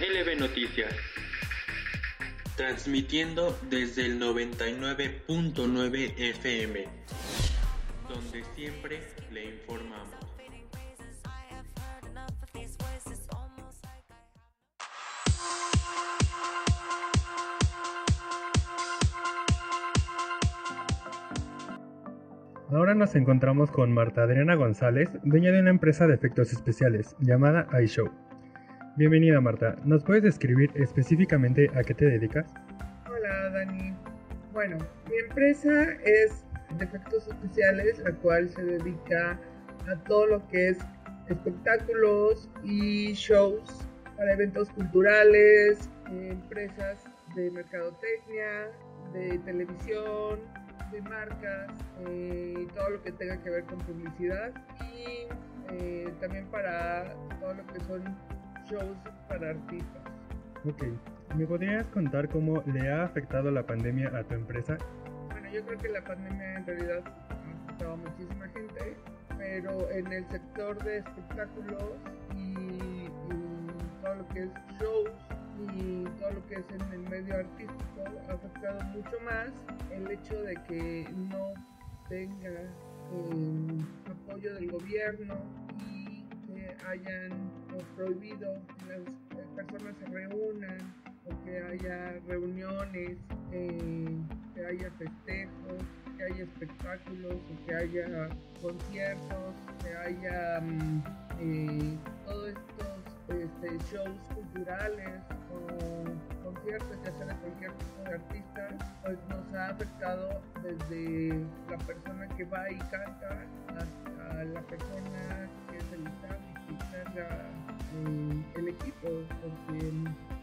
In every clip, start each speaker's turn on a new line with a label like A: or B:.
A: LB Noticias. Transmitiendo desde el 99.9 FM, donde siempre le informamos.
B: Ahora nos encontramos con Marta Adriana González, dueña de una empresa de efectos especiales llamada iShow. Bienvenida Marta, ¿nos puedes describir específicamente a qué te dedicas?
C: Hola Dani. Bueno, mi empresa es de efectos especiales, la cual se dedica a todo lo que es espectáculos y shows para eventos culturales, empresas de mercadotecnia, de televisión, de marcas, eh, todo lo que tenga que ver con publicidad y eh, también para todo lo que son shows para artistas.
B: Ok, ¿me podrías contar cómo le ha afectado la pandemia a tu empresa?
C: Bueno, yo creo que la pandemia en realidad ha afectado a muchísima gente, pero en el sector de espectáculos y, y todo lo que es shows y todo lo que es en el medio artístico ha afectado mucho más el hecho de que no tenga eh, apoyo del gobierno hayan eh, prohibido que las eh, personas se reúnan o que haya reuniones, que haya festejos, que haya espectáculos, o que haya conciertos, que haya mm, todos estos este, shows culturales o conciertos, ya sea de cualquier tipo de artista, pues nos ha afectado desde la persona que va y canta hasta la persona que es el porque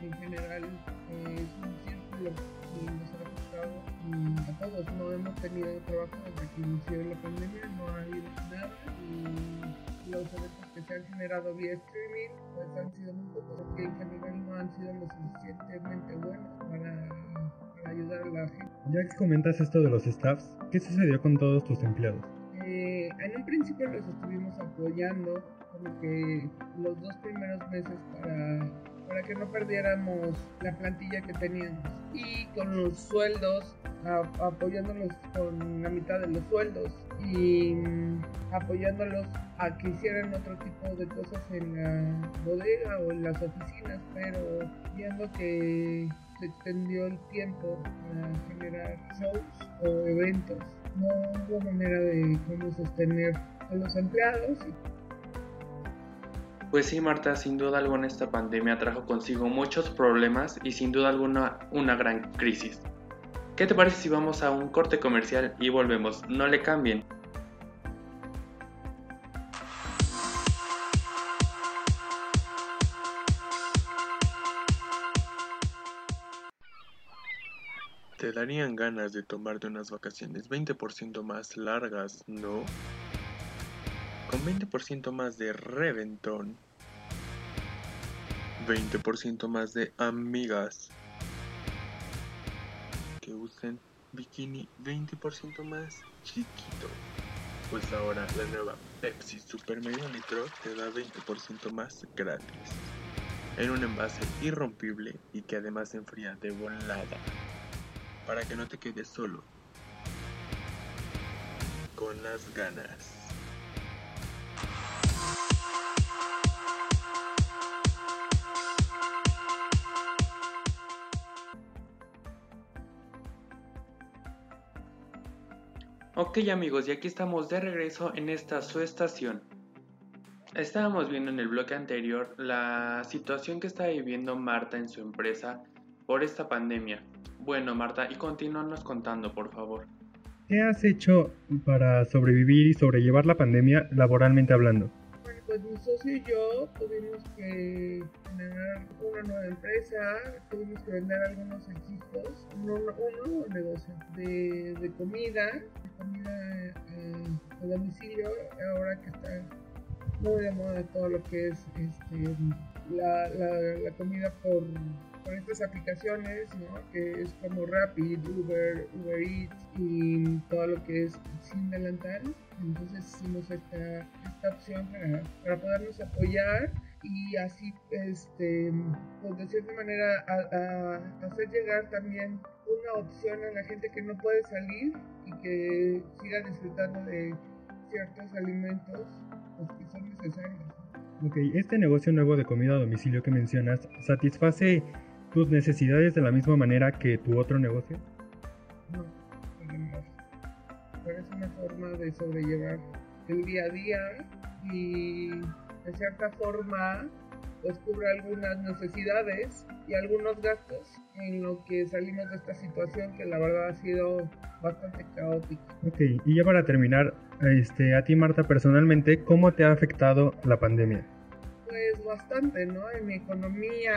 C: en general eh, es un círculo y nos ha afectado a todos. No hemos tenido trabajo desde que inició la pandemia, no ha habido nada y los eventos que se han generado vía streaming pues han sido muy pocos, porque en general no han sido lo suficientemente buenos para, para ayudar a la gente.
B: Ya que comentas esto de los staffs, ¿qué sucedió con todos tus empleados?
C: En un principio los estuvimos apoyando como que los dos primeros meses para, para que no perdiéramos la plantilla que teníamos. Y con los sueldos apoyándolos con la mitad de los sueldos y mm, apoyándolos a que hicieran otro tipo de cosas en la bodega o en las oficinas, pero viendo que se extendió el tiempo para generar shows o eventos, no hubo manera de cómo sostener a los empleados.
A: Pues sí, Marta, sin duda alguna esta pandemia trajo consigo muchos problemas y sin duda alguna una gran crisis. ¿Qué te parece si vamos a un corte comercial y volvemos? No le cambien. ¿Te darían ganas de tomarte unas vacaciones 20% más largas, no? Con 20% más de reventón, 20% más de amigas, que usen bikini 20% más chiquito. Pues ahora la nueva Pepsi Super Medio Litro te da 20% más gratis. En un envase irrompible y que además se enfría de volada. Para que no te quedes solo. Con las ganas. Ok amigos, y aquí estamos de regreso en esta su estación. Estábamos viendo en el bloque anterior la situación que está viviendo Marta en su empresa por esta pandemia. Bueno Marta, y continúanos contando por favor.
B: ¿Qué has hecho para sobrevivir y sobrellevar la pandemia laboralmente hablando?
C: pues mi socio y yo tuvimos que generar una nueva empresa, tuvimos que vender algunos equipos, un, nuevo negocio de, de, comida, de comida eh, a domicilio, ahora que está muy de moda todo lo que es este, la, la, la comida por con estas aplicaciones, ¿no? que es como Rapid, Uber, Uber Eats y todo lo que es sin delantal. Entonces hicimos esta, esta opción para, para podernos apoyar y así, este, pues de cierta manera, a, hacer llegar también una opción a la gente que no puede salir y que siga disfrutando de ciertos alimentos pues, que son necesarios.
B: Ok, este negocio nuevo de comida a domicilio que mencionas, ¿satisface tus necesidades de la misma manera que tu otro negocio?
C: No, pero es una forma de sobrellevar el día a día y de cierta forma pues cubre algunas necesidades y algunos gastos en lo que salimos de esta situación que la verdad ha sido bastante caótica.
B: Ok, y ya para terminar, este, a ti Marta personalmente, ¿cómo te ha afectado la pandemia?
C: Pues bastante, ¿no? En mi economía,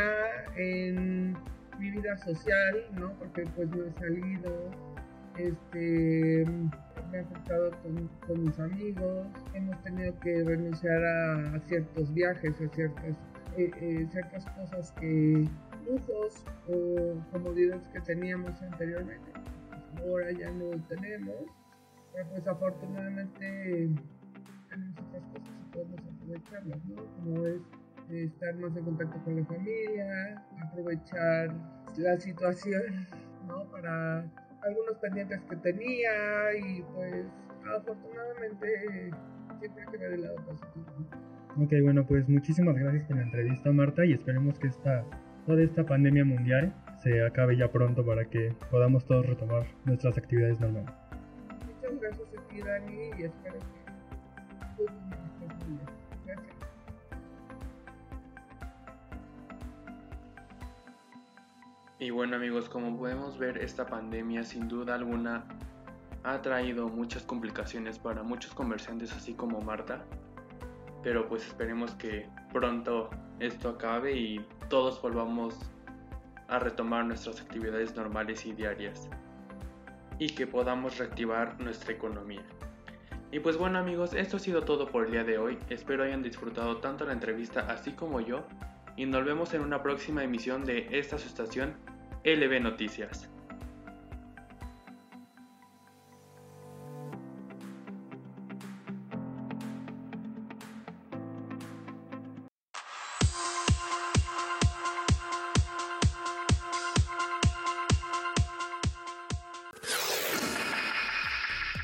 C: en mi vida social, ¿no? Porque pues no he salido, este, me ha afectado con, mis amigos, hemos tenido que renunciar a, ciertos viajes, a ciertas, eh, eh, ciertas cosas que, lujos o comodidades que teníamos anteriormente, ahora ya no tenemos, pero pues afortunadamente aprovecharlas, ¿no? Como es estar más en contacto con la familia, aprovechar la situación, ¿no? Para algunos pendientes que tenía y pues afortunadamente siempre quedé del lado positivo.
B: Ok, bueno, pues muchísimas gracias por la entrevista Marta y esperemos que esta, toda esta pandemia mundial se acabe ya pronto para que podamos todos retomar nuestras actividades normales.
C: Muchas gracias a ti Dani y espero que
A: Y bueno amigos, como podemos ver, esta pandemia sin duda alguna ha traído muchas complicaciones para muchos comerciantes así como Marta. Pero pues esperemos que pronto esto acabe y todos volvamos a retomar nuestras actividades normales y diarias. Y que podamos reactivar nuestra economía. Y pues bueno amigos, esto ha sido todo por el día de hoy. Espero hayan disfrutado tanto la entrevista así como yo. Y nos vemos en una próxima emisión de esta su estación LB Noticias.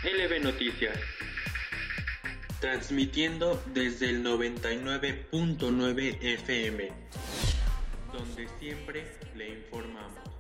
A: LB Noticias. Transmitiendo desde el 99.9 FM, donde siempre le informamos.